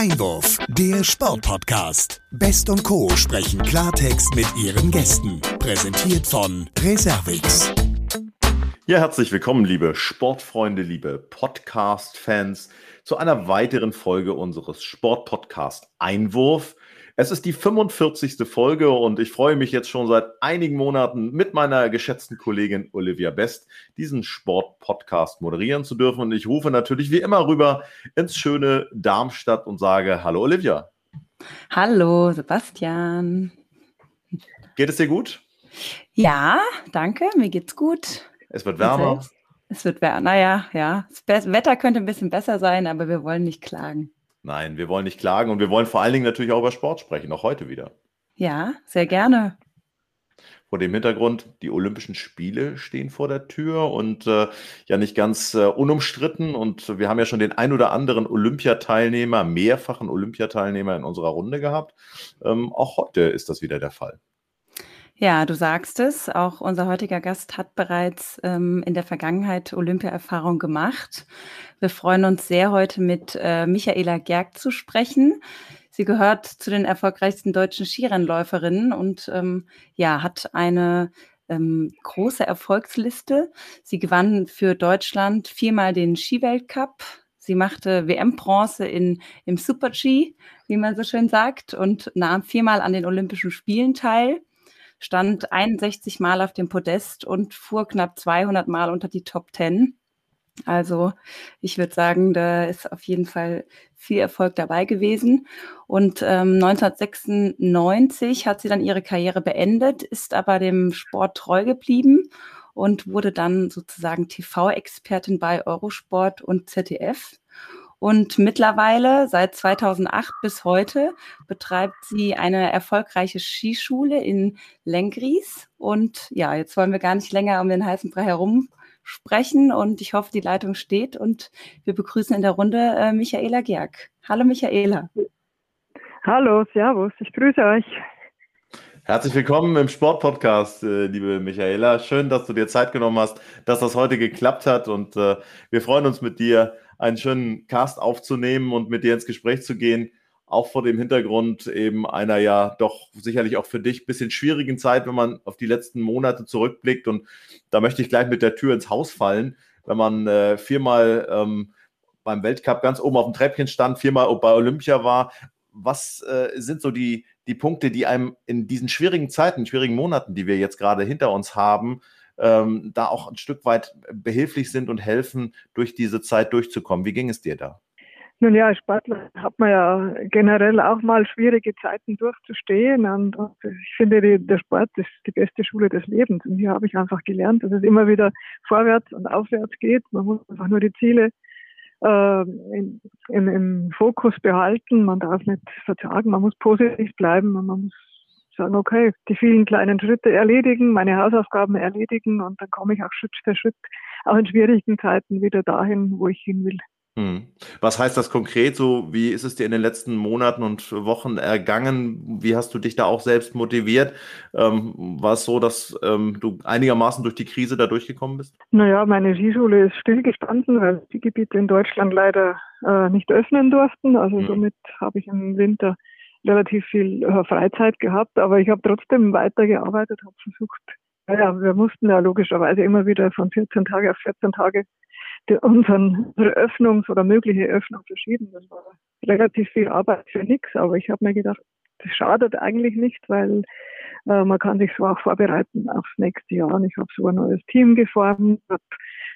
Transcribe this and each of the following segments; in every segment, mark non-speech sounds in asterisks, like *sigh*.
Einwurf, der Sportpodcast. Best und Co. sprechen Klartext mit ihren Gästen. Präsentiert von Reservix. Ja, herzlich willkommen, liebe Sportfreunde, liebe Podcast-Fans, zu einer weiteren Folge unseres Sportpodcast Einwurf. Es ist die 45. Folge und ich freue mich jetzt schon seit einigen Monaten mit meiner geschätzten Kollegin Olivia Best diesen Sport-Podcast moderieren zu dürfen. Und ich rufe natürlich wie immer rüber ins schöne Darmstadt und sage Hallo Olivia. Hallo Sebastian. Geht es dir gut? Ja, danke, mir geht's gut. Es wird wärmer. Es wird wärmer, naja, ja. Das Wetter könnte ein bisschen besser sein, aber wir wollen nicht klagen. Nein, wir wollen nicht klagen und wir wollen vor allen Dingen natürlich auch über Sport sprechen, auch heute wieder. Ja, sehr gerne. Vor dem Hintergrund, die Olympischen Spiele stehen vor der Tür und äh, ja nicht ganz äh, unumstritten. Und wir haben ja schon den ein oder anderen Olympiateilnehmer, mehrfachen Olympiateilnehmer in unserer Runde gehabt. Ähm, auch heute ist das wieder der Fall. Ja, du sagst es. Auch unser heutiger Gast hat bereits ähm, in der Vergangenheit Olympiaerfahrung gemacht. Wir freuen uns sehr, heute mit äh, Michaela Gerg zu sprechen. Sie gehört zu den erfolgreichsten deutschen Skirennläuferinnen und ähm, ja, hat eine ähm, große Erfolgsliste. Sie gewann für Deutschland viermal den Skiweltcup. Sie machte WM-Bronze in, im Super-G, wie man so schön sagt, und nahm viermal an den Olympischen Spielen teil stand 61 Mal auf dem Podest und fuhr knapp 200 Mal unter die Top 10. Also ich würde sagen, da ist auf jeden Fall viel Erfolg dabei gewesen. Und ähm, 1996 hat sie dann ihre Karriere beendet, ist aber dem Sport treu geblieben und wurde dann sozusagen TV-Expertin bei Eurosport und ZDF. Und mittlerweile, seit 2008 bis heute, betreibt sie eine erfolgreiche Skischule in Lengries. Und ja, jetzt wollen wir gar nicht länger um den heißen Brei herum sprechen. Und ich hoffe, die Leitung steht. Und wir begrüßen in der Runde äh, Michaela Gerg. Hallo, Michaela. Hallo, Servus. Ich grüße euch. Herzlich willkommen im Sportpodcast, äh, liebe Michaela. Schön, dass du dir Zeit genommen hast, dass das heute geklappt hat. Und äh, wir freuen uns mit dir einen schönen Cast aufzunehmen und mit dir ins Gespräch zu gehen. Auch vor dem Hintergrund eben einer ja doch sicherlich auch für dich ein bisschen schwierigen Zeit, wenn man auf die letzten Monate zurückblickt. Und da möchte ich gleich mit der Tür ins Haus fallen. Wenn man äh, viermal ähm, beim Weltcup ganz oben auf dem Treppchen stand, viermal bei Olympia war, was äh, sind so die, die Punkte, die einem in diesen schwierigen Zeiten, schwierigen Monaten, die wir jetzt gerade hinter uns haben, ähm, da auch ein Stück weit behilflich sind und helfen, durch diese Zeit durchzukommen. Wie ging es dir da? Nun ja, als Sportler hat man ja generell auch mal schwierige Zeiten durchzustehen. Und, und ich finde, die, der Sport ist die beste Schule des Lebens. Und hier habe ich einfach gelernt, dass es immer wieder vorwärts und aufwärts geht. Man muss einfach nur die Ziele äh, in, in, im Fokus behalten. Man darf nicht verzagen, man muss positiv bleiben und man muss sagen, okay, die vielen kleinen Schritte erledigen, meine Hausaufgaben erledigen und dann komme ich auch Schritt für Schritt auch in schwierigen Zeiten wieder dahin, wo ich hin will. Hm. Was heißt das konkret so? Wie ist es dir in den letzten Monaten und Wochen ergangen? Wie hast du dich da auch selbst motiviert? Ähm, war es so, dass ähm, du einigermaßen durch die Krise da durchgekommen bist? Naja, meine Skischule ist stillgestanden, weil die Gebiete in Deutschland leider äh, nicht öffnen durften. Also hm. somit habe ich im Winter relativ viel äh, Freizeit gehabt, aber ich habe trotzdem weitergearbeitet, habe versucht, naja, wir mussten ja logischerweise immer wieder von 14 Tage auf 14 Tage unseren, unsere Öffnungs- oder mögliche Öffnung verschieben. Das war relativ viel Arbeit für nichts, aber ich habe mir gedacht, das schadet eigentlich nicht, weil äh, man kann sich so auch vorbereiten aufs nächste Jahr. Und ich habe so ein neues Team geformt, habe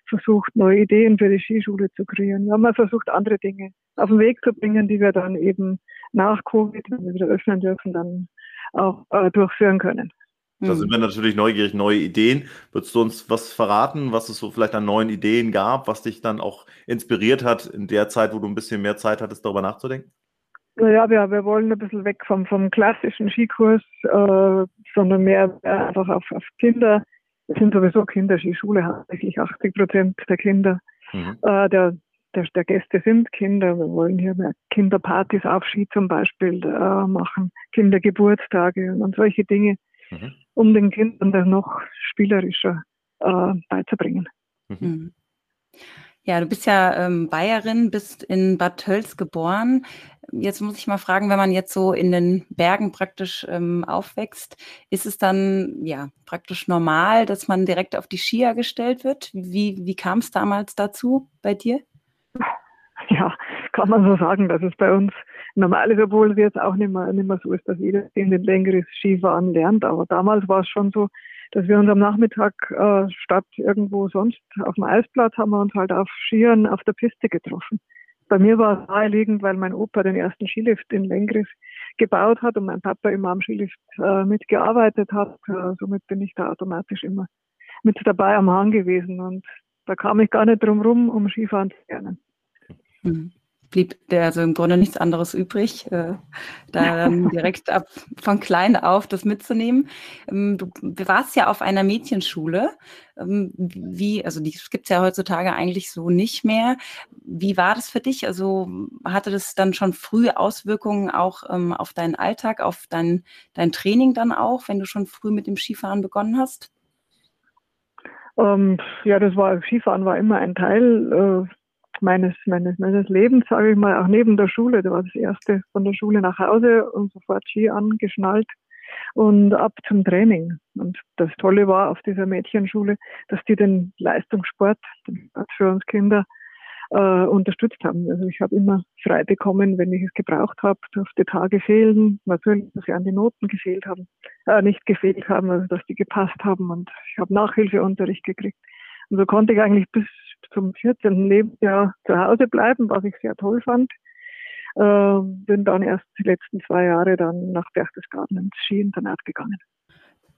versucht, neue Ideen für die Skischule zu kreieren. Wir haben versucht, andere Dinge auf den Weg zu bringen, die wir dann eben nach Covid, wenn wir wieder öffnen dürfen, dann auch äh, durchführen können. Da hm. sind wir natürlich neugierig, neue Ideen. Würdest du uns was verraten, was es so vielleicht an neuen Ideen gab, was dich dann auch inspiriert hat in der Zeit, wo du ein bisschen mehr Zeit hattest, darüber nachzudenken? Naja, wir, wir wollen ein bisschen weg vom, vom klassischen Skikurs, äh, sondern mehr einfach auf, auf Kinder. Es sind sowieso Kinderskischule, hauptsächlich 80 Prozent der Kinder mhm. äh, der, der, der, Gäste sind Kinder. Wir wollen hier mehr Kinderpartys auf Ski zum Beispiel äh, machen, Kindergeburtstage und, und solche Dinge, mhm. um den Kindern das noch spielerischer äh, beizubringen. Mhm. Ja, du bist ja ähm, Bayerin, bist in Bad Tölz geboren. Jetzt muss ich mal fragen, wenn man jetzt so in den Bergen praktisch ähm, aufwächst, ist es dann ja praktisch normal, dass man direkt auf die Skier gestellt wird? Wie, wie kam es damals dazu bei dir? *laughs* Ja, kann man so sagen, dass es bei uns normal ist, obwohl es jetzt auch nicht mehr, nicht mehr so ist, dass jeder in den längeres Skifahren lernt. Aber damals war es schon so, dass wir uns am Nachmittag äh, statt irgendwo sonst auf dem Eisplatz haben wir uns halt auf Skiern auf der Piste getroffen. Bei mir war es naheliegend, weil mein Opa den ersten Skilift in Lengris gebaut hat und mein Papa immer am Skilift äh, mitgearbeitet hat. Äh, somit bin ich da automatisch immer mit dabei am Hang gewesen und da kam ich gar nicht drum rum, um Skifahren zu lernen. Mhm blieb der also im Grunde nichts anderes übrig, äh, da *laughs* direkt ab von klein auf das mitzunehmen. Ähm, du warst ja auf einer Mädchenschule. Ähm, wie, also die gibt es ja heutzutage eigentlich so nicht mehr. Wie war das für dich? Also hatte das dann schon früh Auswirkungen auch ähm, auf deinen Alltag, auf dein, dein Training dann auch, wenn du schon früh mit dem Skifahren begonnen hast? Ähm, ja, das war Skifahren war immer ein Teil. Meines, meines, meines Lebens, sage ich mal, auch neben der Schule. Da war das erste von der Schule nach Hause und sofort Ski angeschnallt und ab zum Training. Und das Tolle war auf dieser Mädchenschule, dass die den Leistungssport, den für uns Kinder, äh, unterstützt haben. Also ich habe immer frei bekommen, wenn ich es gebraucht habe, durfte Tage fehlen, natürlich, dass sie an die Noten gefehlt haben, äh, nicht gefehlt haben, also dass die gepasst haben und ich habe Nachhilfeunterricht gekriegt. Und so konnte ich eigentlich bis zum 14. Lebensjahr zu Hause bleiben, was ich sehr toll fand. Äh, bin dann erst die letzten zwei Jahre dann nach Berchtesgaden ins Skiinternat gegangen.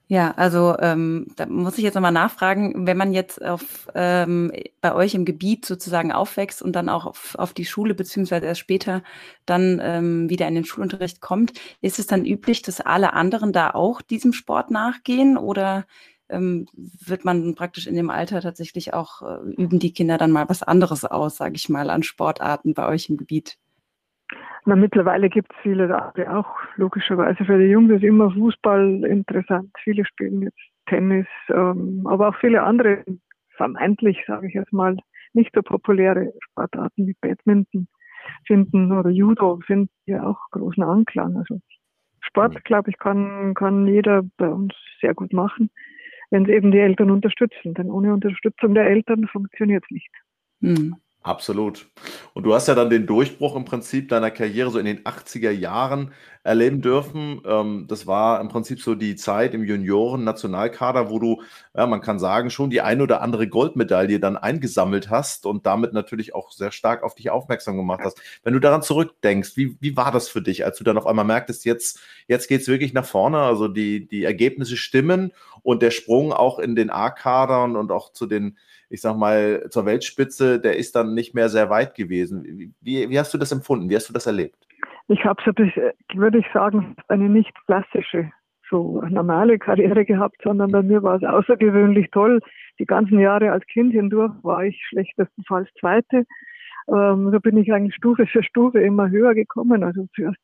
Ja, also ähm, da muss ich jetzt nochmal nachfragen, wenn man jetzt auf, ähm, bei euch im Gebiet sozusagen aufwächst und dann auch auf, auf die Schule beziehungsweise erst später dann ähm, wieder in den Schulunterricht kommt, ist es dann üblich, dass alle anderen da auch diesem Sport nachgehen oder wird man praktisch in dem Alter tatsächlich auch, äh, üben die Kinder dann mal was anderes aus, sage ich mal, an Sportarten bei euch im Gebiet? Na, mittlerweile gibt es viele andere auch, logischerweise. Für die Jungs ist immer Fußball interessant. Viele spielen jetzt Tennis, ähm, aber auch viele andere, vermeintlich, sage ich jetzt mal, nicht so populäre Sportarten wie Badminton finden oder Judo finden ja auch großen Anklang. Also Sport, mhm. glaube ich, kann, kann jeder bei uns sehr gut machen wenn es eben die Eltern unterstützen. Denn ohne Unterstützung der Eltern funktioniert es nicht. Mhm. Absolut. Und du hast ja dann den Durchbruch im Prinzip deiner Karriere so in den 80er Jahren erleben dürfen. Ähm, das war im Prinzip so die Zeit im Junioren-Nationalkader, wo du, ja, man kann sagen, schon die ein oder andere Goldmedaille dann eingesammelt hast und damit natürlich auch sehr stark auf dich aufmerksam gemacht hast. Wenn du daran zurückdenkst, wie, wie war das für dich, als du dann auf einmal merktest, jetzt, jetzt geht es wirklich nach vorne, also die, die Ergebnisse stimmen und der Sprung auch in den A-Kadern und auch zu den ich sag mal, zur Weltspitze, der ist dann nicht mehr sehr weit gewesen. Wie, wie hast du das empfunden? Wie hast du das erlebt? Ich habe so, würde ich sagen, eine nicht klassische, so normale Karriere gehabt, sondern bei mir war es außergewöhnlich toll. Die ganzen Jahre als Kind hindurch war ich schlechtestenfalls Zweite. Ähm, so bin ich eigentlich Stufe für Stufe immer höher gekommen. Also zuerst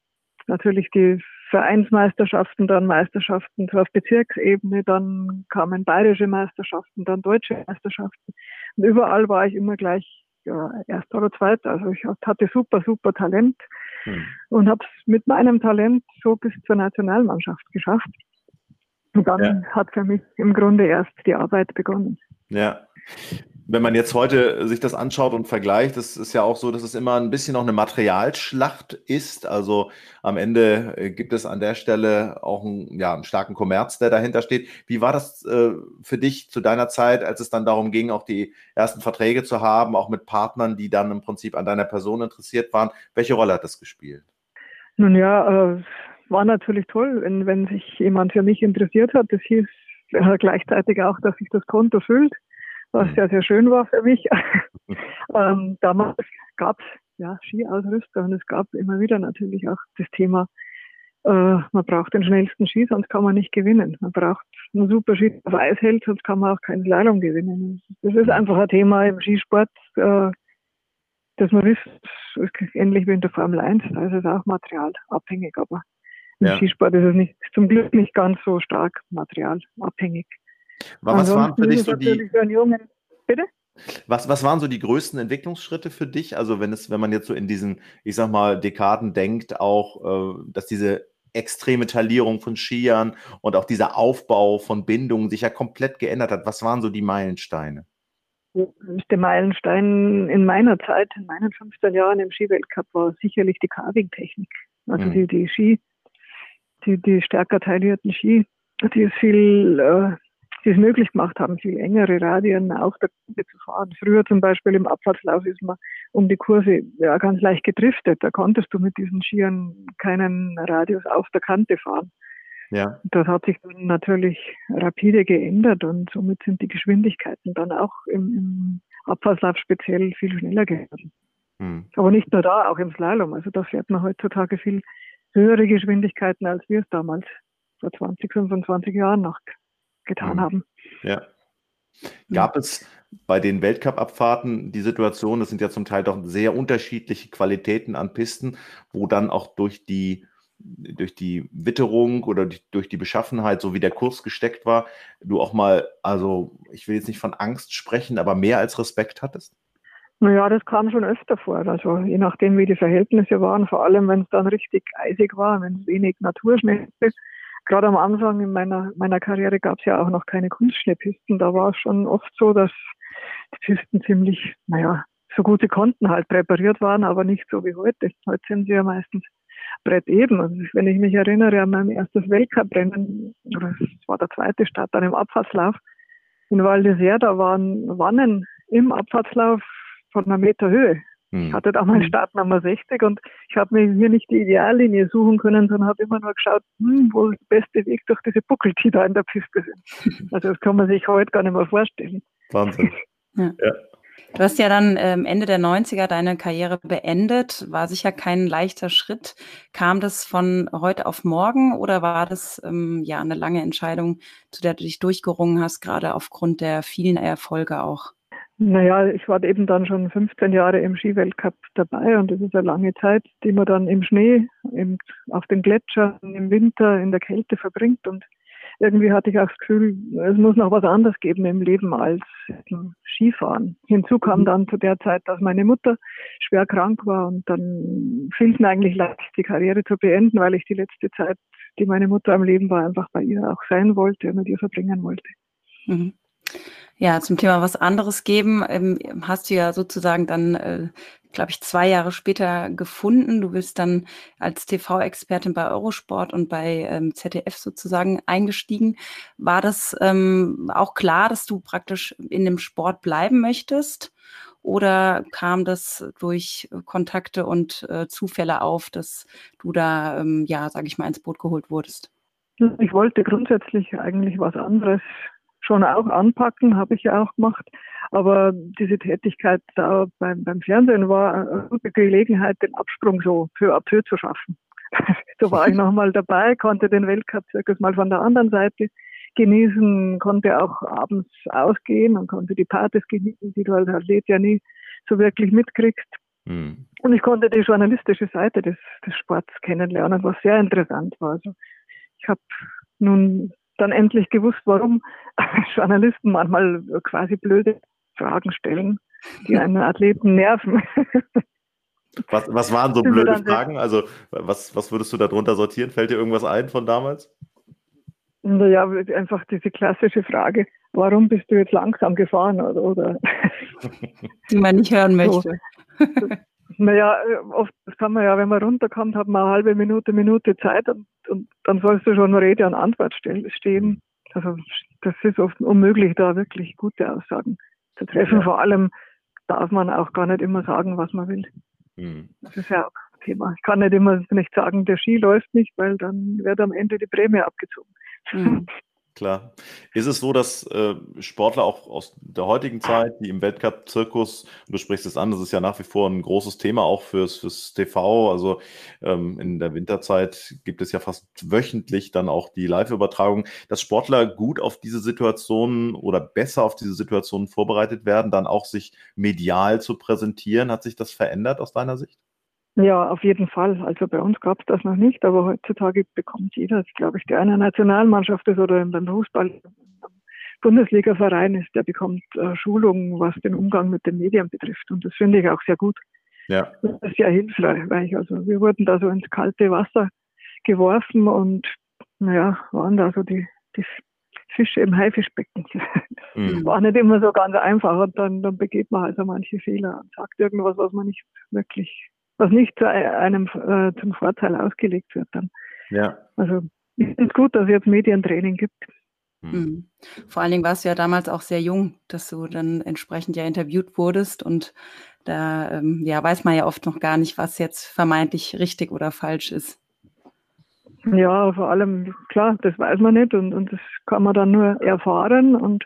natürlich die Vereinsmeisterschaften, dann Meisterschaften auf Bezirksebene, dann kamen bayerische Meisterschaften, dann deutsche Meisterschaften. Und überall war ich immer gleich ja, erster oder zweiter. Also ich hatte super, super Talent hm. und habe es mit meinem Talent so bis zur Nationalmannschaft geschafft. Und dann ja. hat für mich im Grunde erst die Arbeit begonnen. Ja wenn man jetzt heute sich das anschaut und vergleicht, das ist ja auch so, dass es immer ein bisschen noch eine Materialschlacht ist. Also am Ende äh, gibt es an der Stelle auch einen, ja, einen starken Kommerz, der dahinter steht. Wie war das äh, für dich zu deiner Zeit, als es dann darum ging, auch die ersten Verträge zu haben, auch mit Partnern, die dann im Prinzip an deiner Person interessiert waren? Welche Rolle hat das gespielt? Nun ja, äh, war natürlich toll, wenn, wenn sich jemand für mich interessiert hat. Das hieß äh, gleichzeitig auch, dass sich das Konto füllt was sehr, sehr schön war für mich. *laughs* ähm, damals gab es ja, Skiausrüster und es gab immer wieder natürlich auch das Thema, äh, man braucht den schnellsten Ski, sonst kann man nicht gewinnen. Man braucht einen super Ski, auf Eis hält, sonst kann man auch keinen Slalom gewinnen. Das ist einfach ein Thema im Skisport, äh, dass man wisst, ähnlich wie in der Formel 1, da ist es auch materialabhängig, aber im ja. Skisport ist es nicht, zum Glück nicht ganz so stark materialabhängig. Was waren für dich so die. Jungen, bitte? Was, was waren so die größten Entwicklungsschritte für dich? Also wenn es, wenn man jetzt so in diesen, ich sag mal, Dekaden denkt, auch, äh, dass diese extreme Talierung von Skiern und auch dieser Aufbau von Bindungen sich ja komplett geändert hat. Was waren so die Meilensteine? Der Meilenstein in meiner Zeit, in meinen 15 Jahren im Skiweltcup, war sicherlich die Carving-Technik. Also mhm. die, die Ski, die, die stärker taillierten Ski, die ist viel äh, die es möglich gemacht haben, viel engere Radien auf der Kante zu fahren. Früher zum Beispiel im Abfahrtslauf ist man um die Kurse ja ganz leicht gedriftet. Da konntest du mit diesen Skiern keinen Radius auf der Kante fahren. Ja. Das hat sich dann natürlich rapide geändert und somit sind die Geschwindigkeiten dann auch im, im Abfahrtslauf speziell viel schneller geworden. Hm. Aber nicht nur da, auch im Slalom. Also da fährt man heutzutage viel höhere Geschwindigkeiten, als wir es damals vor 20, 25 Jahren noch getan mhm. haben. Ja. Gab es bei den Weltcup-Abfahrten die Situation, das sind ja zum Teil doch sehr unterschiedliche Qualitäten an Pisten, wo dann auch durch die, durch die Witterung oder durch die Beschaffenheit, so wie der Kurs gesteckt war, du auch mal, also ich will jetzt nicht von Angst sprechen, aber mehr als Respekt hattest? Naja, das kam schon öfter vor. Also je nachdem, wie die Verhältnisse waren, vor allem wenn es dann richtig eisig war, wenn es wenig Naturschnee ist, gerade am Anfang in meiner, meiner Karriere gab es ja auch noch keine Kunstschneepisten. Da war es schon oft so, dass die Pisten ziemlich, naja, so gut sie konnten halt präpariert waren, aber nicht so wie heute. Heute sind sie ja meistens Brett eben. Also wenn ich mich erinnere an mein erstes Weltcuprennen, es war der zweite Start dann im Abfahrtslauf in Val d'Isère, da waren Wannen im Abfahrtslauf von einer Meter Höhe. Ich hm. hatte da mal Startnummer 60 und ich habe mir hier nicht die Ideallinie suchen können, sondern habe immer nur geschaut, hm, wo der beste Weg durch diese Buckel, die da in der Piste sind. Also das kann man sich heute gar nicht mehr vorstellen. Wahnsinn. *laughs* Ja. ja. Du hast ja dann ähm, Ende der 90er deine Karriere beendet. War sicher kein leichter Schritt. Kam das von heute auf morgen oder war das ähm, ja eine lange Entscheidung, zu der du dich durchgerungen hast, gerade aufgrund der vielen Erfolge auch? Naja, ich war eben dann schon 15 Jahre im Skiweltcup dabei und das ist eine lange Zeit, die man dann im Schnee, im, auf den Gletschern, im Winter, in der Kälte verbringt und irgendwie hatte ich auch das Gefühl, es muss noch was anderes geben im Leben als Skifahren. Hinzu kam mhm. dann zu der Zeit, dass meine Mutter schwer krank war und dann fiel es mir eigentlich leicht, die Karriere zu beenden, weil ich die letzte Zeit, die meine Mutter am Leben war, einfach bei ihr auch sein wollte und mit ihr verbringen wollte. Mhm. Ja, zum Thema was anderes geben, ähm, hast du ja sozusagen dann, äh, glaube ich, zwei Jahre später gefunden. Du bist dann als TV-Expertin bei Eurosport und bei ähm, ZDF sozusagen eingestiegen. War das ähm, auch klar, dass du praktisch in dem Sport bleiben möchtest? Oder kam das durch Kontakte und äh, Zufälle auf, dass du da, ähm, ja, sage ich mal, ins Boot geholt wurdest? Ich wollte grundsätzlich eigentlich was anderes schon auch anpacken, habe ich ja auch gemacht. Aber diese Tätigkeit da beim, beim Fernsehen war eine gute Gelegenheit, den Absprung so für ab zu schaffen. *laughs* so war ich nochmal dabei, konnte den Weltcup-Zirkus mal von der anderen Seite genießen, konnte auch abends ausgehen und konnte die Partys genießen, die du als Athlet ja nie so wirklich mitkriegst. Mhm. Und ich konnte die journalistische Seite des, des Sports kennenlernen, was sehr interessant war. Also ich habe nun dann endlich gewusst, warum *laughs* Journalisten manchmal quasi blöde Fragen stellen, die einen Athleten nerven. *laughs* Was, was waren so blöde Fragen? Also, was, was würdest du darunter sortieren? Fällt dir irgendwas ein von damals? Naja, einfach diese klassische Frage, warum bist du jetzt langsam gefahren? Oder, oder die man nicht hören *laughs* möchte. So, naja, oft kann man ja, wenn man runterkommt, hat man eine halbe Minute, Minute Zeit und, und dann sollst du schon Rede und Antwort stehen. Also das ist oft unmöglich, da wirklich gute Aussagen zu treffen. Ja. Vor allem darf man auch gar nicht immer sagen, was man will. Mhm. Das ist ja auch ein Thema. Ich kann nicht immer nicht sagen, der Ski läuft nicht, weil dann wird am Ende die Prämie abgezogen. Mhm. *laughs* Klar. Ist es so, dass äh, Sportler auch aus der heutigen Zeit, die im Weltcup-Zirkus, du sprichst es an, das ist ja nach wie vor ein großes Thema auch fürs, fürs TV. Also ähm, in der Winterzeit gibt es ja fast wöchentlich dann auch die Live-Übertragung, dass Sportler gut auf diese Situationen oder besser auf diese Situationen vorbereitet werden, dann auch sich medial zu präsentieren. Hat sich das verändert aus deiner Sicht? Ja, auf jeden Fall. Also bei uns gab es das noch nicht, aber heutzutage bekommt jeder, glaube ich, der eine Nationalmannschaft ist oder beim Fußball, Bundesliga-Verein ist, der bekommt äh, Schulungen, was den Umgang mit den Medien betrifft. Und das finde ich auch sehr gut. Ja. Das ist sehr hilfreich. Also wir wurden da so ins kalte Wasser geworfen und naja, waren da so die, die Fische im Haifischbecken. Mhm. War nicht immer so ganz einfach und dann, dann begeht man also manche Fehler und sagt irgendwas, was man nicht wirklich, was nicht zu einem äh, zum Vorteil ausgelegt wird dann. Ja. Also ich finde es gut, dass es jetzt Medientraining gibt. Mhm. Vor allen Dingen warst du ja damals auch sehr jung, dass du dann entsprechend ja interviewt wurdest und da ähm, ja, weiß man ja oft noch gar nicht, was jetzt vermeintlich richtig oder falsch ist. Ja, vor allem, klar, das weiß man nicht und, und das kann man dann nur erfahren und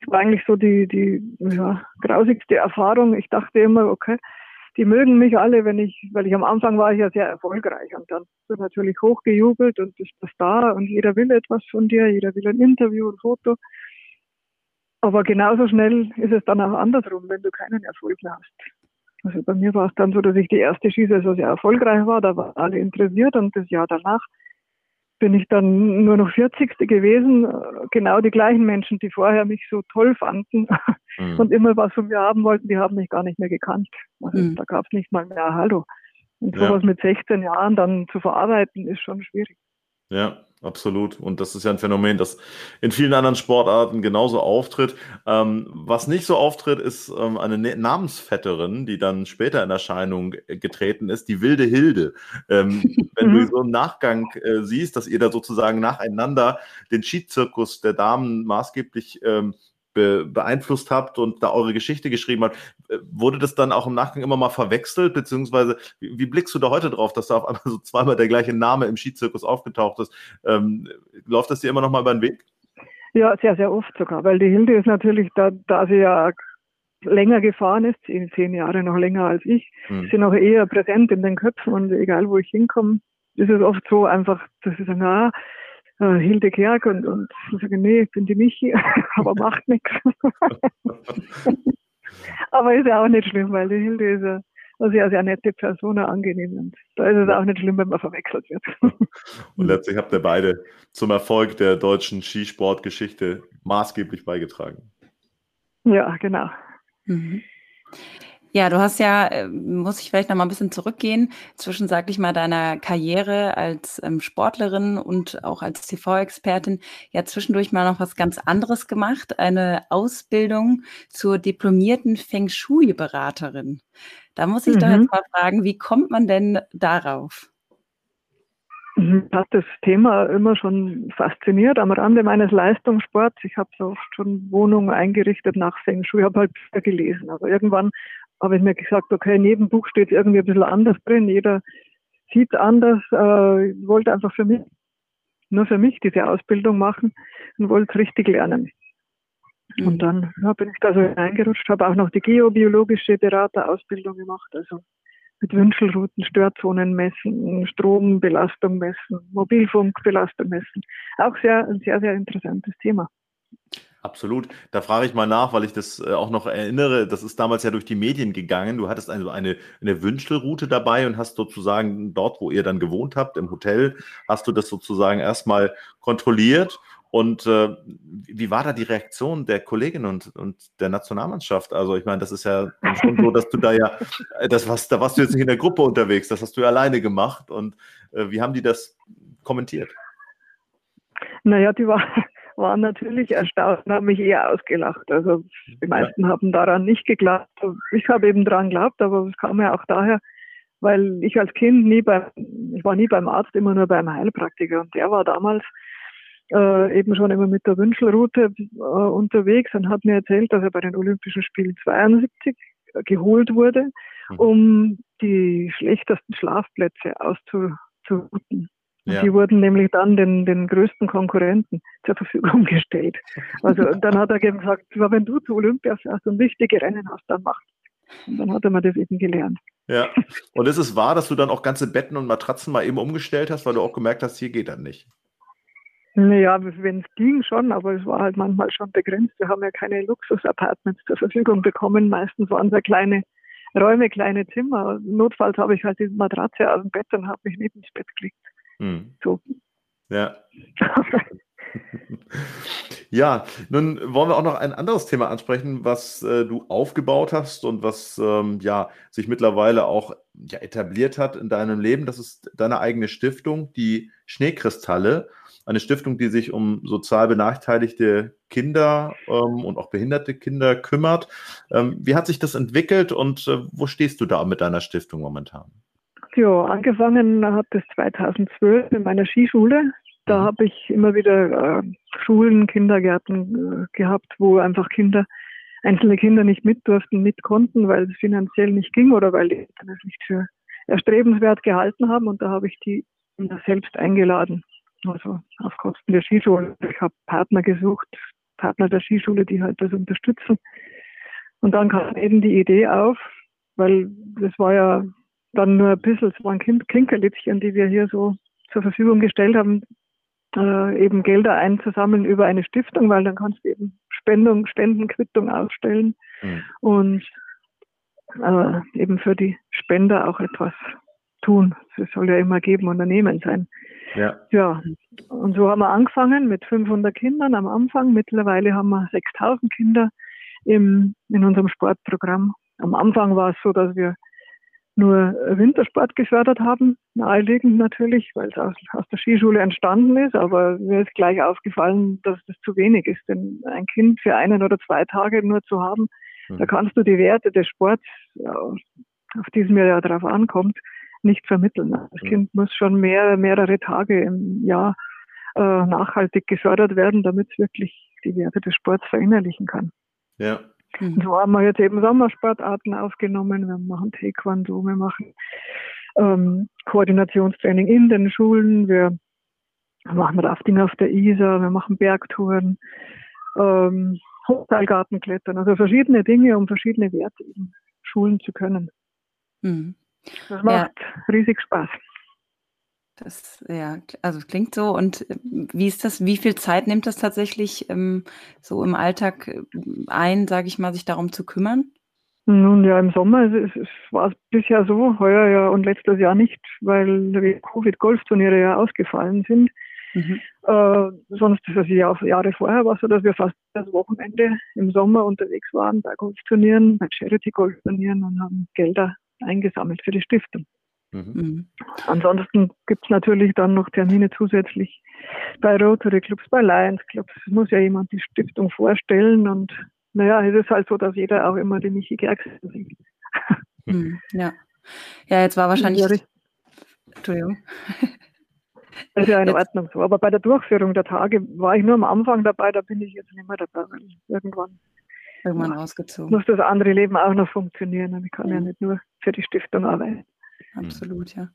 das war eigentlich so die, die ja, grausigste Erfahrung. Ich dachte immer, okay, die mögen mich alle, wenn ich, weil ich am Anfang war ich ja sehr erfolgreich und dann wird natürlich hochgejubelt und ist das da und jeder will etwas von dir, jeder will ein Interview, ein Foto. Aber genauso schnell ist es dann auch andersrum, wenn du keinen Erfolg mehr hast. Also bei mir war es dann so, dass ich die erste Skisaison sehr erfolgreich war, da waren alle interessiert und das Jahr danach bin ich dann nur noch 40. gewesen. Genau die gleichen Menschen, die vorher mich so toll fanden mhm. und immer was von mir haben wollten, die haben mich gar nicht mehr gekannt. Also mhm. da gab es nicht mal mehr Hallo. Und sowas ja. mit 16 Jahren dann zu verarbeiten, ist schon schwierig. Ja, absolut. Und das ist ja ein Phänomen, das in vielen anderen Sportarten genauso auftritt. Ähm, was nicht so auftritt, ist ähm, eine ne-, Namensvetterin, die dann später in Erscheinung äh, getreten ist, die wilde Hilde. Ähm, *laughs* wenn du mhm. so im Nachgang äh, siehst, dass ihr da sozusagen nacheinander den Skizirkus der Damen maßgeblich ähm, be beeinflusst habt und da eure Geschichte geschrieben habt, äh, wurde das dann auch im Nachgang immer mal verwechselt, beziehungsweise wie, wie blickst du da heute drauf, dass da auf einmal *laughs* so zweimal der gleiche Name im Skizirkus aufgetaucht ist? Ähm, läuft das dir immer noch mal über den Weg? Ja, sehr, sehr oft sogar, weil die Hilde ist natürlich, da, da sie ja länger gefahren ist, zehn Jahre noch länger als ich, hm. sind auch eher präsent in den Köpfen und egal wo ich hinkomme, ist es oft so einfach, dass sie sagen, ah, äh, Hilde Kerk und, und ich sage, nee, ich bin die Michi, *laughs* aber macht nichts. *laughs* aber ist ja auch nicht schlimm, weil die Hilde ist ja eine sehr, sehr nette Person, angenehm. Und da ist es auch nicht schlimm, wenn man verwechselt wird. *laughs* und letztlich habt ihr beide zum Erfolg der deutschen Skisportgeschichte maßgeblich beigetragen. Ja, genau. Mhm. Ja, du hast ja, äh, muss ich vielleicht noch mal ein bisschen zurückgehen, zwischen, sag ich mal, deiner Karriere als ähm, Sportlerin und auch als TV-Expertin, ja zwischendurch mal noch was ganz anderes gemacht, eine Ausbildung zur diplomierten Feng Shui-Beraterin. Da muss ich mhm. doch jetzt mal fragen, wie kommt man denn darauf? Hat das Thema immer schon fasziniert am Rande meines Leistungssports. Ich habe so oft schon Wohnungen eingerichtet nach Feng Shui, habe halt Bücher gelesen. Aber irgendwann habe ich mir gesagt, okay, in jedem Buch steht irgendwie ein bisschen anders drin, jeder sieht anders, äh, wollte einfach für mich, nur für mich diese Ausbildung machen und wollte es richtig lernen. Mhm. Und dann ja, bin ich da so hineingerutscht, habe auch noch die geobiologische Beraterausbildung gemacht, also mit Wünschelrouten, Störzonen messen, Strombelastung messen, Mobilfunkbelastung messen. Auch sehr, ein sehr, sehr interessantes Thema. Absolut. Da frage ich mal nach, weil ich das äh, auch noch erinnere. Das ist damals ja durch die Medien gegangen. Du hattest also eine, eine Wünschelroute dabei und hast sozusagen dort, wo ihr dann gewohnt habt, im Hotel, hast du das sozusagen erstmal kontrolliert. Und äh, wie war da die Reaktion der Kollegin und, und der Nationalmannschaft? Also ich meine, das ist ja schon so, dass du da ja, äh, das was, da warst du jetzt nicht in der Gruppe unterwegs, das hast du ja alleine gemacht. Und äh, wie haben die das kommentiert? Naja, die war, waren natürlich erstaunt und haben mich eher ausgelacht. Also die meisten ja. haben daran nicht geglaubt. Ich habe eben daran geglaubt, aber es kam ja auch daher, weil ich als Kind nie beim, ich war nie beim Arzt, immer nur beim Heilpraktiker und der war damals äh, eben schon immer mit der Wünschelroute äh, unterwegs und hat mir erzählt, dass er bei den Olympischen Spielen 72 geholt wurde, mhm. um die schlechtesten Schlafplätze auszuruten. Ja. Die wurden nämlich dann den, den größten Konkurrenten zur Verfügung gestellt. Also dann hat er gesagt, wenn du zu Olympia fährst und wichtige Rennen hast, dann mach. Und dann hat er mir das eben gelernt. Ja. Und ist es wahr, dass du dann auch ganze Betten und Matratzen mal eben umgestellt hast, weil du auch gemerkt hast, hier geht das nicht? Naja, wenn es ging schon, aber es war halt manchmal schon begrenzt. Wir haben ja keine Luxus-Apartments zur Verfügung bekommen. Meistens waren es ja kleine Räume, kleine Zimmer. Notfalls habe ich halt diese Matratze aus dem Bett und habe mich neben das Bett gelegt. Hm. So. Ja. *laughs* Ja, nun wollen wir auch noch ein anderes Thema ansprechen, was äh, du aufgebaut hast und was ähm, ja sich mittlerweile auch ja, etabliert hat in deinem Leben. Das ist deine eigene Stiftung, die Schneekristalle. Eine Stiftung, die sich um sozial benachteiligte Kinder ähm, und auch behinderte Kinder kümmert. Ähm, wie hat sich das entwickelt und äh, wo stehst du da mit deiner Stiftung momentan? Ja, angefangen hat es 2012 in meiner Skischule. Da mhm. habe ich immer wieder äh, Schulen, Kindergärten äh, gehabt, wo einfach Kinder, einzelne Kinder nicht mit durften, mit konnten, weil es finanziell nicht ging oder weil die Eltern es nicht für erstrebenswert gehalten haben. Und da habe ich die selbst eingeladen, also auf Kosten der Skischule. Ich habe Partner gesucht, Partner der Skischule, die halt das unterstützen. Und dann kam eben die Idee auf, weil das war ja dann nur ein bisschen, es waren Kinkerlitzchen, die wir hier so zur Verfügung gestellt haben, äh, eben Gelder einzusammeln über eine Stiftung, weil dann kannst du eben Spendung, Spendenquittung ausstellen mhm. und äh, eben für die Spender auch etwas tun. Es soll ja immer geben Unternehmen sein. Ja. ja. Und so haben wir angefangen mit 500 Kindern am Anfang. Mittlerweile haben wir 6000 Kinder im, in unserem Sportprogramm. Am Anfang war es so, dass wir nur Wintersport gefördert haben, naheliegend natürlich, weil es aus, aus, der Skischule entstanden ist, aber mir ist gleich aufgefallen, dass das zu wenig ist, denn ein Kind für einen oder zwei Tage nur zu haben, mhm. da kannst du die Werte des Sports, auf die es mir ja darauf ankommt, nicht vermitteln. Das mhm. Kind muss schon mehr, mehrere Tage im Jahr äh, nachhaltig gefördert werden, damit es wirklich die Werte des Sports verinnerlichen kann. Ja, Mhm. So haben wir jetzt eben Sommersportarten aufgenommen. Wir machen Taekwondo, wir machen ähm, Koordinationstraining in den Schulen, wir machen Rafting auf der Isar, wir machen Bergtouren, ähm, Hochseilgartenklettern, also verschiedene Dinge, um verschiedene Werte eben schulen zu können. Mhm. Das macht ja. riesig Spaß. Das, ja, also klingt so. Und äh, wie ist das, wie viel Zeit nimmt das tatsächlich ähm, so im Alltag äh, ein, sage ich mal, sich darum zu kümmern? Nun ja, im Sommer es, es war es bisher so, heuer ja und letztes Jahr nicht, weil Covid-Golfturniere ja ausgefallen sind. Mhm. Äh, sonst, also Jahr, Jahre vorher war es so, dass wir fast das Wochenende im Sommer unterwegs waren bei Golfturnieren, bei Charity-Golfturnieren und haben Gelder eingesammelt für die Stiftung. Mhm. mhm. Ansonsten gibt es natürlich dann noch Termine zusätzlich bei Rotary Clubs, bei Lions Clubs. Es muss ja jemand die Stiftung vorstellen und naja, es ist halt so, dass jeder auch immer die Michi Gerxen sieht. Mhm, ja. Ja, jetzt war wahrscheinlich. Ja, Entschuldigung. Das ist ja in Ordnung so. Aber bei der Durchführung der Tage war ich nur am Anfang dabei, da bin ich jetzt nicht mehr dabei, weil irgendwann, irgendwann ausgezogen. muss das andere Leben auch noch funktionieren. Und ich kann mhm. ja nicht nur für die Stiftung arbeiten. Mhm. absolut, ja.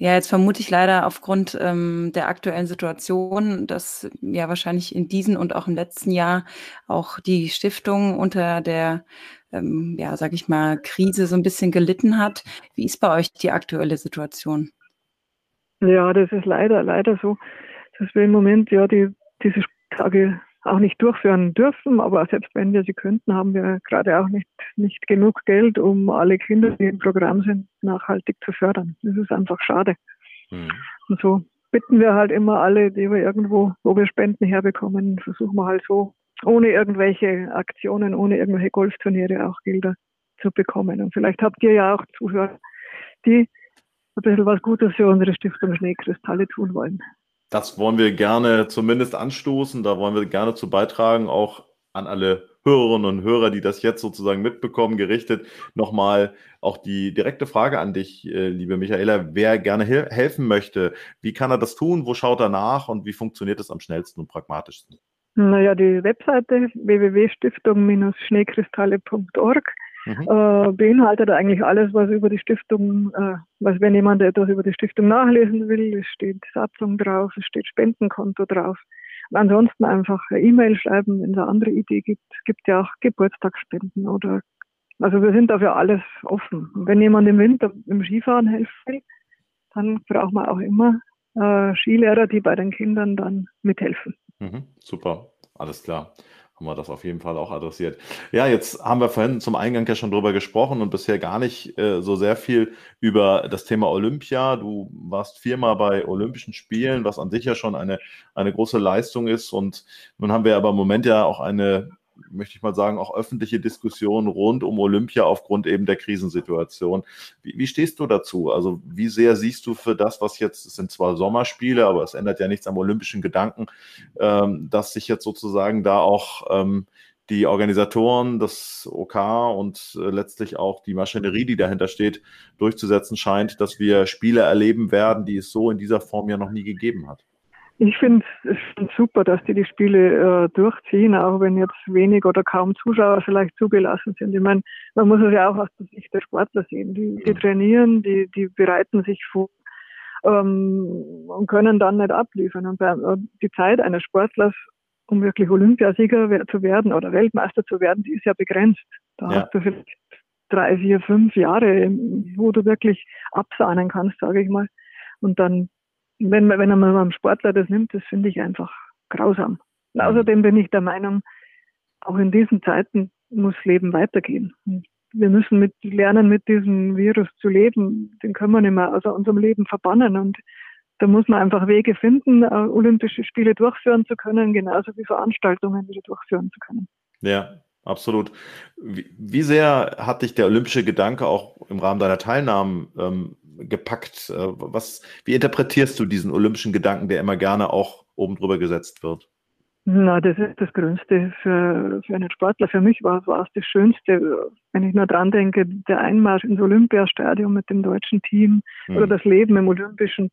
Ja, jetzt vermute ich leider aufgrund ähm, der aktuellen Situation, dass ja wahrscheinlich in diesem und auch im letzten Jahr auch die Stiftung unter der, ähm, ja, sag ich mal, Krise so ein bisschen gelitten hat. Wie ist bei euch die aktuelle Situation? Ja, das ist leider, leider so, dass wir im Moment ja die, diese Tage auch nicht durchführen dürfen. Aber selbst wenn wir sie könnten, haben wir gerade auch nicht, nicht genug Geld, um alle Kinder, die im Programm sind, nachhaltig zu fördern. Das ist einfach schade. Mhm. Und so bitten wir halt immer alle, die wir irgendwo, wo wir Spenden herbekommen, versuchen wir halt so, ohne irgendwelche Aktionen, ohne irgendwelche Golfturniere auch Gelder zu bekommen. Und vielleicht habt ihr ja auch Zuhörer, die ein bisschen was Gutes für unsere Stiftung Schneekristalle tun wollen. Das wollen wir gerne zumindest anstoßen. Da wollen wir gerne zu beitragen, auch an alle Hörerinnen und Hörer, die das jetzt sozusagen mitbekommen, gerichtet. Nochmal auch die direkte Frage an dich, äh, liebe Michaela. Wer gerne helfen möchte, wie kann er das tun? Wo schaut er nach und wie funktioniert es am schnellsten und pragmatischsten? Naja, die Webseite www.stiftung-schneekristalle.org mhm. äh, beinhaltet eigentlich alles, was über die Stiftung, äh, was wenn jemand etwas über die Stiftung nachlesen will, es steht Satzung drauf, es steht Spendenkonto drauf. Und ansonsten einfach E-Mail schreiben, wenn es eine andere Idee gibt. Es gibt ja auch Geburtstagsspenden oder also wir sind dafür alles offen. Und wenn jemand im Winter im Skifahren helfen will, dann braucht man auch immer äh, Skilehrer, die bei den Kindern dann mithelfen. Mhm, super, alles klar. Haben wir das auf jeden Fall auch adressiert. Ja, jetzt haben wir vorhin zum Eingang ja schon drüber gesprochen und bisher gar nicht äh, so sehr viel über das Thema Olympia. Du warst viermal bei Olympischen Spielen, was an sich ja schon eine, eine große Leistung ist. Und nun haben wir aber im Moment ja auch eine möchte ich mal sagen, auch öffentliche Diskussionen rund um Olympia aufgrund eben der Krisensituation. Wie, wie, stehst du dazu? Also wie sehr siehst du für das, was jetzt, es sind zwar Sommerspiele, aber es ändert ja nichts am olympischen Gedanken, ähm, dass sich jetzt sozusagen da auch ähm, die Organisatoren, das OK und äh, letztlich auch die Maschinerie, die dahinter steht, durchzusetzen scheint, dass wir Spiele erleben werden, die es so in dieser Form ja noch nie gegeben hat. Ich finde es super, dass die die Spiele äh, durchziehen, auch wenn jetzt wenig oder kaum Zuschauer vielleicht zugelassen sind. Ich meine, man muss es ja auch aus der Sicht der Sportler sehen. Die, die trainieren, die, die bereiten sich vor ähm, und können dann nicht abliefern. Und bei, äh, die Zeit eines Sportlers, um wirklich Olympiasieger zu werden oder Weltmeister zu werden, die ist ja begrenzt. Da ja. hast du vielleicht drei, vier, fünf Jahre, wo du wirklich absahnen kannst, sage ich mal. Und dann wenn, wenn man beim Sportler das nimmt, das finde ich einfach grausam. Und außerdem bin ich der Meinung, auch in diesen Zeiten muss Leben weitergehen. Wir müssen mit, lernen, mit diesem Virus zu leben. Den können wir nicht mehr aus unserem Leben verbannen. Und da muss man einfach Wege finden, äh, Olympische Spiele durchführen zu können, genauso wie Veranstaltungen wieder durchführen zu können. Ja, absolut. Wie, wie sehr hat dich der olympische Gedanke auch im Rahmen deiner Teilnahmen ähm, gepackt? Äh, was, wie interpretierst du diesen olympischen Gedanken, der immer gerne auch oben drüber gesetzt wird? Na, das ist das Größte für, für einen Sportler. Für mich war, war es das Schönste, wenn ich nur dran denke, der Einmarsch ins Olympiastadion mit dem deutschen Team mhm. oder das Leben im Olympischen,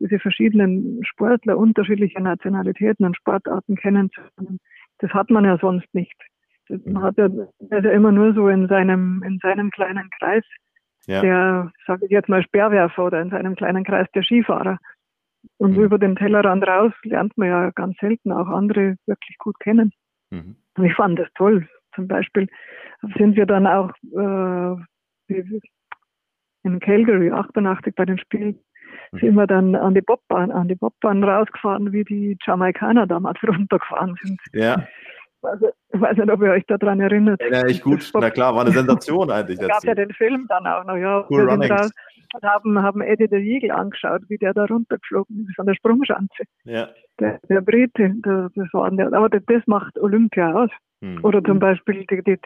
diese verschiedenen Sportler unterschiedlicher Nationalitäten und Sportarten kennenzulernen. Das hat man ja sonst nicht. Man hat ja, ja immer nur so in seinem, in seinem kleinen Kreis ja. der, sage ich jetzt mal, Speerwerfer oder in seinem kleinen Kreis der Skifahrer. Und mhm. über den Tellerrand raus lernt man ja ganz selten auch andere wirklich gut kennen. Mhm. Und ich fand das toll. Zum Beispiel sind wir dann auch äh, in Calgary 88 bei den Spielen mhm. sind wir dann an die Bobbahn, an die Bobbahn rausgefahren, wie die Jamaikaner damals *laughs* runtergefahren sind. Ja. Also, ich weiß nicht, ob ihr euch daran erinnert. Erinnere ich gut. Na klar, war eine Sensation eigentlich. Es gab ja den Film dann auch noch. Ja, cool wir da, haben, haben Eddie der Jiegel angeschaut, wie der da runtergeflogen ist an der Sprungschanze. Ja. Der, der Brite, der, das war der, aber das, das macht Olympia aus. Hm. Oder zum Beispiel, die, die,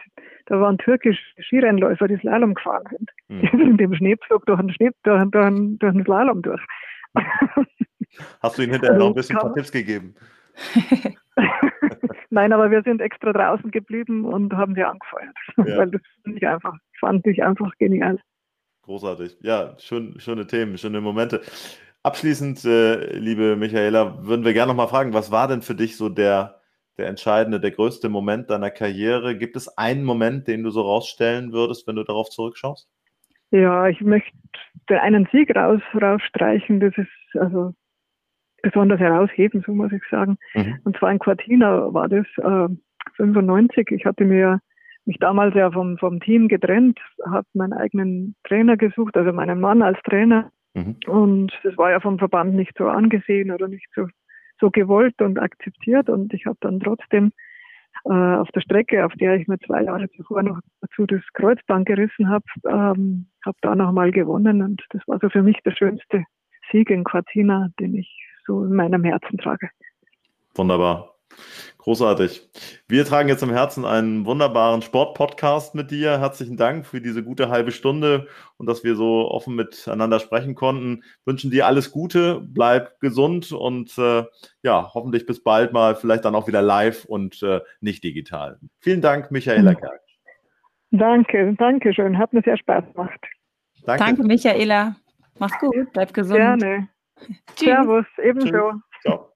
da waren türkische Skirennläufer, die Slalom gefahren sind. Hm. Die sind im Schneepflug durch den, Schnee, durch, durch, durch den Slalom durch. Hast du ihnen hinterher also noch ein bisschen ein paar Tipps gegeben? *laughs* Nein, aber wir sind extra draußen geblieben und haben sie angefeuert. *laughs* Ja. Weil das fand ich einfach, fand ich einfach genial. Großartig. Ja, schön, schöne Themen, schöne Momente. Abschließend, äh, liebe Michaela, würden wir gerne noch mal fragen, was war denn für dich so der, der entscheidende, der größte Moment deiner Karriere? Gibt es einen Moment, den du so rausstellen würdest, wenn du darauf zurückschaust? Ja, ich möchte einen Sieg raus, rausstreichen. Das ist also besonders herausheben, so muss ich sagen. Mhm. Und zwar in Cortina war das äh, 95. Ich hatte mir mich damals ja vom, vom Team getrennt, habe meinen eigenen Trainer gesucht, also meinen Mann als Trainer. Mhm. Und das war ja vom Verband nicht so angesehen oder nicht so, so gewollt und akzeptiert. Und ich habe dann trotzdem äh, auf der Strecke, auf der ich mir zwei Jahre zuvor noch dazu das Kreuzband gerissen habe, ähm, habe da nochmal gewonnen. Und das war so für mich der schönste Sieg in Cortina, den ich so in meinem Herzen trage. Wunderbar. Großartig. Wir tragen jetzt im Herzen einen wunderbaren Sportpodcast mit dir. Herzlichen Dank für diese gute halbe Stunde und dass wir so offen miteinander sprechen konnten. Wünschen dir alles Gute, bleib gesund und äh, ja, hoffentlich bis bald mal, vielleicht dann auch wieder live und äh, nicht digital. Vielen Dank, Michaela Kerk. Danke, danke schön. Hat mir sehr Spaß gemacht. Danke, danke Michaela. Mach's gut, bleib gesund. Gerne. Servus, ebenso. Ciao.